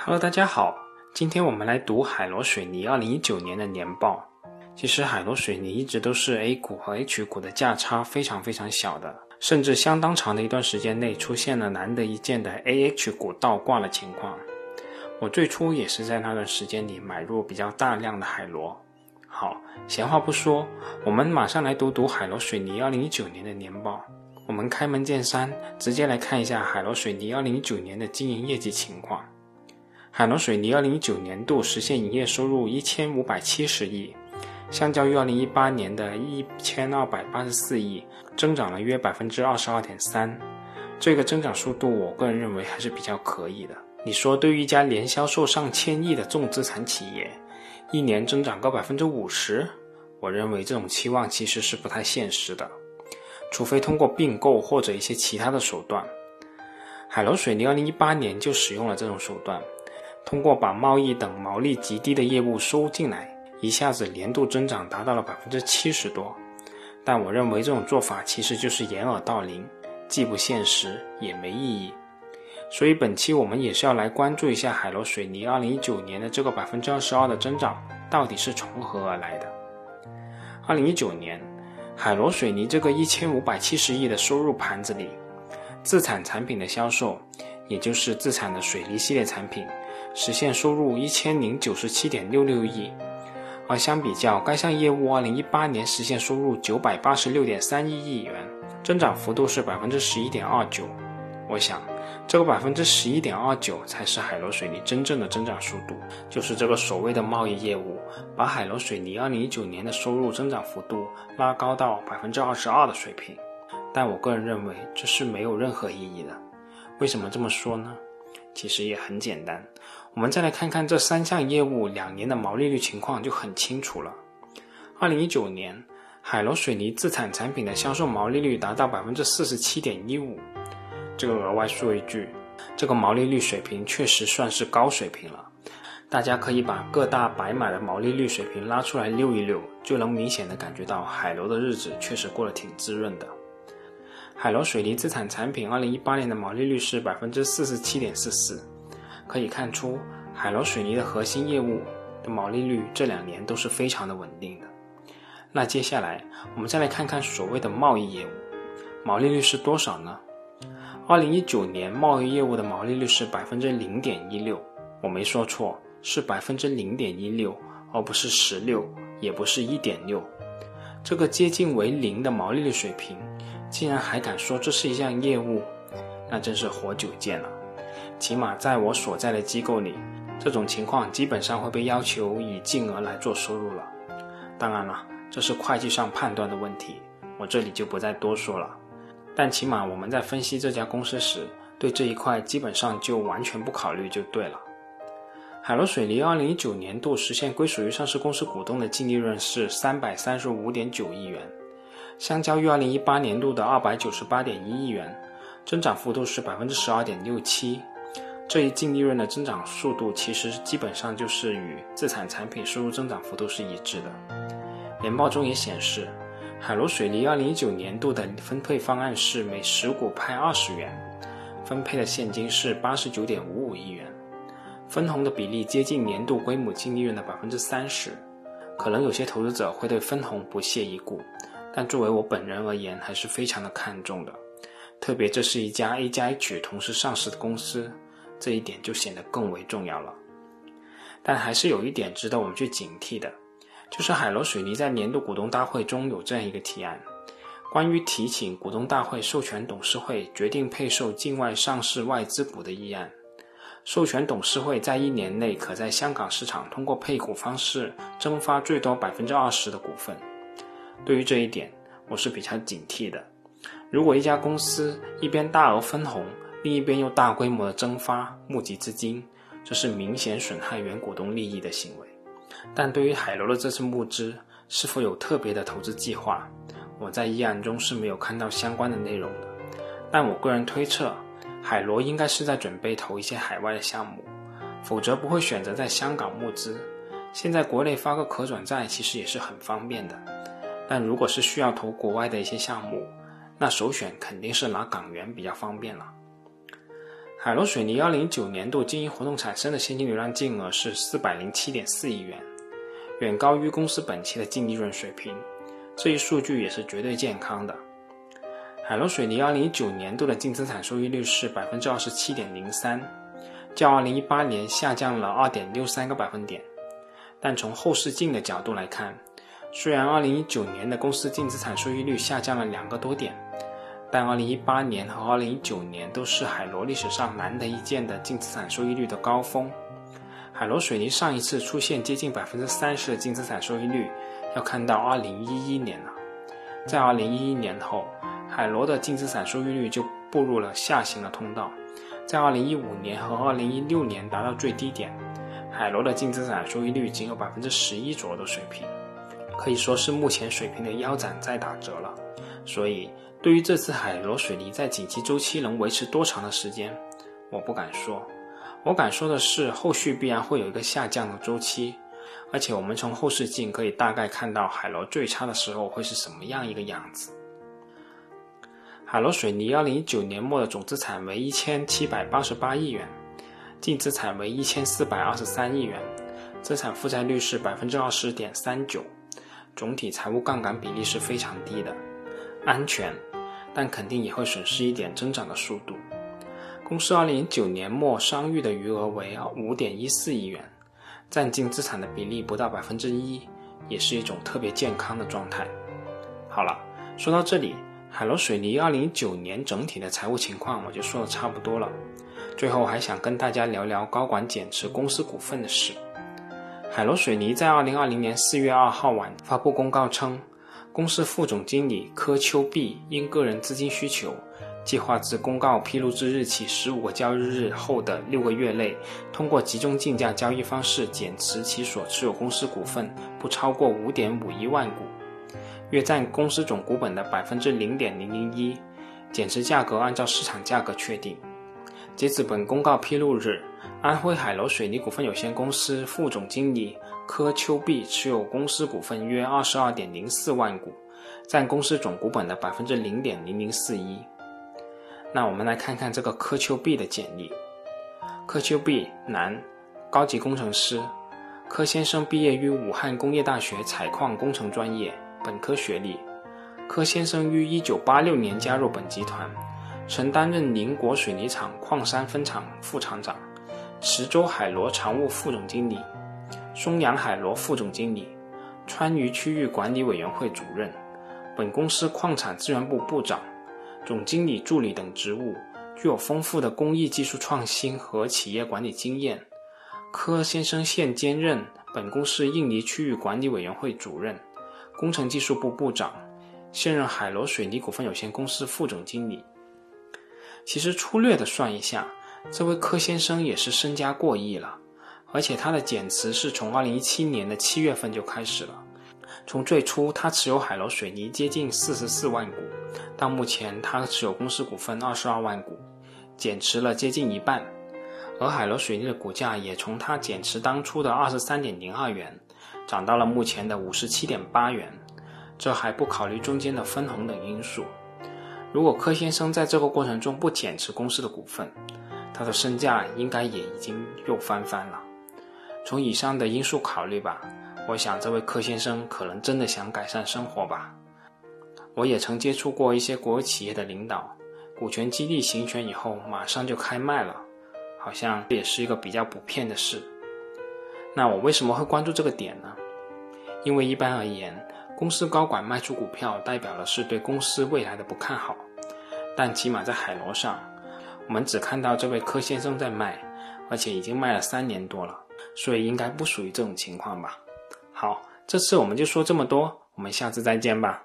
Hello，大家好，今天我们来读海螺水泥二零一九年的年报。其实海螺水泥一直都是 A 股和 H 股的价差非常非常小的，甚至相当长的一段时间内出现了难得一见的 AH 股倒挂的情况。我最初也是在那段时间里买入比较大量的海螺。好，闲话不说，我们马上来读读海螺水泥二零一九年的年报。我们开门见山，直接来看一下海螺水泥二零一九年的经营业绩情况。海螺水泥二零一九年度实现营业收入一千五百七十亿，相较于二零一八年的一千二百八十四亿，增长了约百分之二十二点三。这个增长速度，我个人认为还是比较可以的。你说，对于一家年销售上千亿的重资产企业，一年增长个百分之五十，我认为这种期望其实是不太现实的，除非通过并购或者一些其他的手段。海螺水泥二零一八年就使用了这种手段，通过把贸易等毛利极低的业务收进来，一下子年度增长达到了百分之七十多。但我认为这种做法其实就是掩耳盗铃，既不现实也没意义。所以本期我们也是要来关注一下海螺水泥二零一九年的这个百分之二十二的增长到底是从何而来的。二零一九年，海螺水泥这个一千五百七十亿的收入盘子里，自产产品的销售，也就是自产的水泥系列产品，实现收入一千零九十七点六六亿，而相比较该项业务二零一八年实现收入九百八十六点三一亿元，增长幅度是百分之十一点二九。我想。这个百分之十一点二九才是海螺水泥真正的增长速度，就是这个所谓的贸易业务，把海螺水泥二零一九年的收入增长幅度拉高到百分之二十二的水平。但我个人认为这是没有任何意义的。为什么这么说呢？其实也很简单，我们再来看看这三项业务两年的毛利率情况就很清楚了。二零一九年，海螺水泥自产产品的销售毛利率达到百分之四十七点一五。这个额外说一句，这个毛利率水平确实算是高水平了。大家可以把各大白马的毛利率水平拉出来溜一溜，就能明显的感觉到海螺的日子确实过得挺滋润的。海螺水泥资产产品二零一八年的毛利率是百分之四十七点四四，可以看出海螺水泥的核心业务的毛利率这两年都是非常的稳定的。那接下来我们再来看看所谓的贸易业务，毛利率是多少呢？二零一九年贸易业务的毛利率是百分之零点一六，我没说错，是百分之零点一六，而不是十六，也不是一点六。这个接近为零的毛利率水平，竟然还敢说这是一项业务，那真是活久见了。起码在我所在的机构里，这种情况基本上会被要求以净额来做收入了。当然了，这是会计上判断的问题，我这里就不再多说了。但起码我们在分析这家公司时，对这一块基本上就完全不考虑就对了。海螺水泥二零一九年度实现归属于上市公司股东的净利润是三百三十五点九亿元，相较于二零一八年度的二百九十八点一亿元，增长幅度是百分之十二点六七。这一净利润的增长速度其实基本上就是与自产产品收入增长幅度是一致的。年报中也显示。海螺水泥二零一九年度的分配方案是每十股派二十元，分配的现金是八十九点五五亿元，分红的比例接近年度归母净利润的百分之三十。可能有些投资者会对分红不屑一顾，但作为我本人而言，还是非常的看重的。特别这是一家 A 加 H 同时上市的公司，这一点就显得更为重要了。但还是有一点值得我们去警惕的。就是海螺水泥在年度股东大会中有这样一个提案，关于提请股东大会授权董事会决定配售境外上市外资股的议案，授权董事会在一年内可在香港市场通过配股方式增发最多百分之二十的股份。对于这一点，我是比较警惕的。如果一家公司一边大额分红，另一边又大规模的增发募集资金，这是明显损害原股东利益的行为。但对于海螺的这次募资是否有特别的投资计划，我在议案中是没有看到相关的内容的。但我个人推测，海螺应该是在准备投一些海外的项目，否则不会选择在香港募资。现在国内发个可转债其实也是很方便的，但如果是需要投国外的一些项目，那首选肯定是拿港元比较方便了。海螺水泥2019年度经营活动产生的现金流量净额是407.4亿元，远高于公司本期的净利润水平，这一数据也是绝对健康的。海螺水泥2019年度的净资产收益率是27.03%，较2018年下降了2.63个百分点。但从后视镜的角度来看，虽然2019年的公司净资产收益率下降了两个多点。但2018年和2019年都是海螺历史上难得一见的净资产收益率的高峰。海螺水泥上一次出现接近百分之三十的净资产收益率，要看到2011年了。在2011年后，海螺的净资产收益率就步入了下行的通道，在2015年和2016年达到最低点，海螺的净资产收益率仅有百分之十一左右的水平，可以说是目前水平的腰斩在打折了。所以。对于这次海螺水泥在景气周期能维持多长的时间，我不敢说。我敢说的是，后续必然会有一个下降的周期，而且我们从后视镜可以大概看到海螺最差的时候会是什么样一个样子。海螺水泥2019年末的总资产为1788亿元，净资产为1423亿元，资产负债率是20.39%，总体财务杠杆比例是非常低的，安全。但肯定也会损失一点增长的速度。公司2019年末商誉的余额为5.14亿元，占净资产的比例不到百分之一，也是一种特别健康的状态。好了，说到这里，海螺水泥2019年整体的财务情况我就说的差不多了。最后还想跟大家聊聊高管减持公司股份的事。海螺水泥在2020年4月2号晚发布公告称。公司副总经理柯秋碧因个人资金需求，计划自公告披露之日起十五个交易日后的六个月内，通过集中竞价交易方式减持其所持有公司股份不超过五点五一万股，约占公司总股本的百分之零点零零一，减持价格按照市场价格确定。截止本公告披露日，安徽海螺水泥股份有限公司副总经理。柯秋碧持有公司股份约二十二点零四万股，占公司总股本的百分之零点零零四一。那我们来看看这个柯秋碧的简历。柯秋碧，男，高级工程师。柯先生毕业于武汉工业大学采矿工程专业，本科学历。柯先生于一九八六年加入本集团，曾担任宁国水泥厂矿山分厂副厂长，池州海螺常务副总经理。松阳海螺副总经理，川渝区域管理委员会主任，本公司矿产资源部部长，总经理助理等职务，具有丰富的工艺技术创新和企业管理经验。柯先生现兼任本公司印尼区域管理委员会主任，工程技术部部长，现任海螺水泥股份有限公司副总经理。其实粗略的算一下，这位柯先生也是身家过亿了。而且他的减持是从二零一七年的七月份就开始了。从最初他持有海螺水泥接近四十四万股，到目前他持有公司股份二十二万股，减持了接近一半。而海螺水泥的股价也从他减持当初的二十三点零二元，涨到了目前的五十七点八元。这还不考虑中间的分红等因素。如果柯先生在这个过程中不减持公司的股份，他的身价应该也已经又翻番了。从以上的因素考虑吧，我想这位柯先生可能真的想改善生活吧。我也曾接触过一些国有企业的领导，股权激励行权以后马上就开卖了，好像这也是一个比较普遍的事。那我为什么会关注这个点呢？因为一般而言，公司高管卖出股票代表的是对公司未来的不看好，但起码在海螺上，我们只看到这位柯先生在卖，而且已经卖了三年多了。所以应该不属于这种情况吧。好，这次我们就说这么多，我们下次再见吧。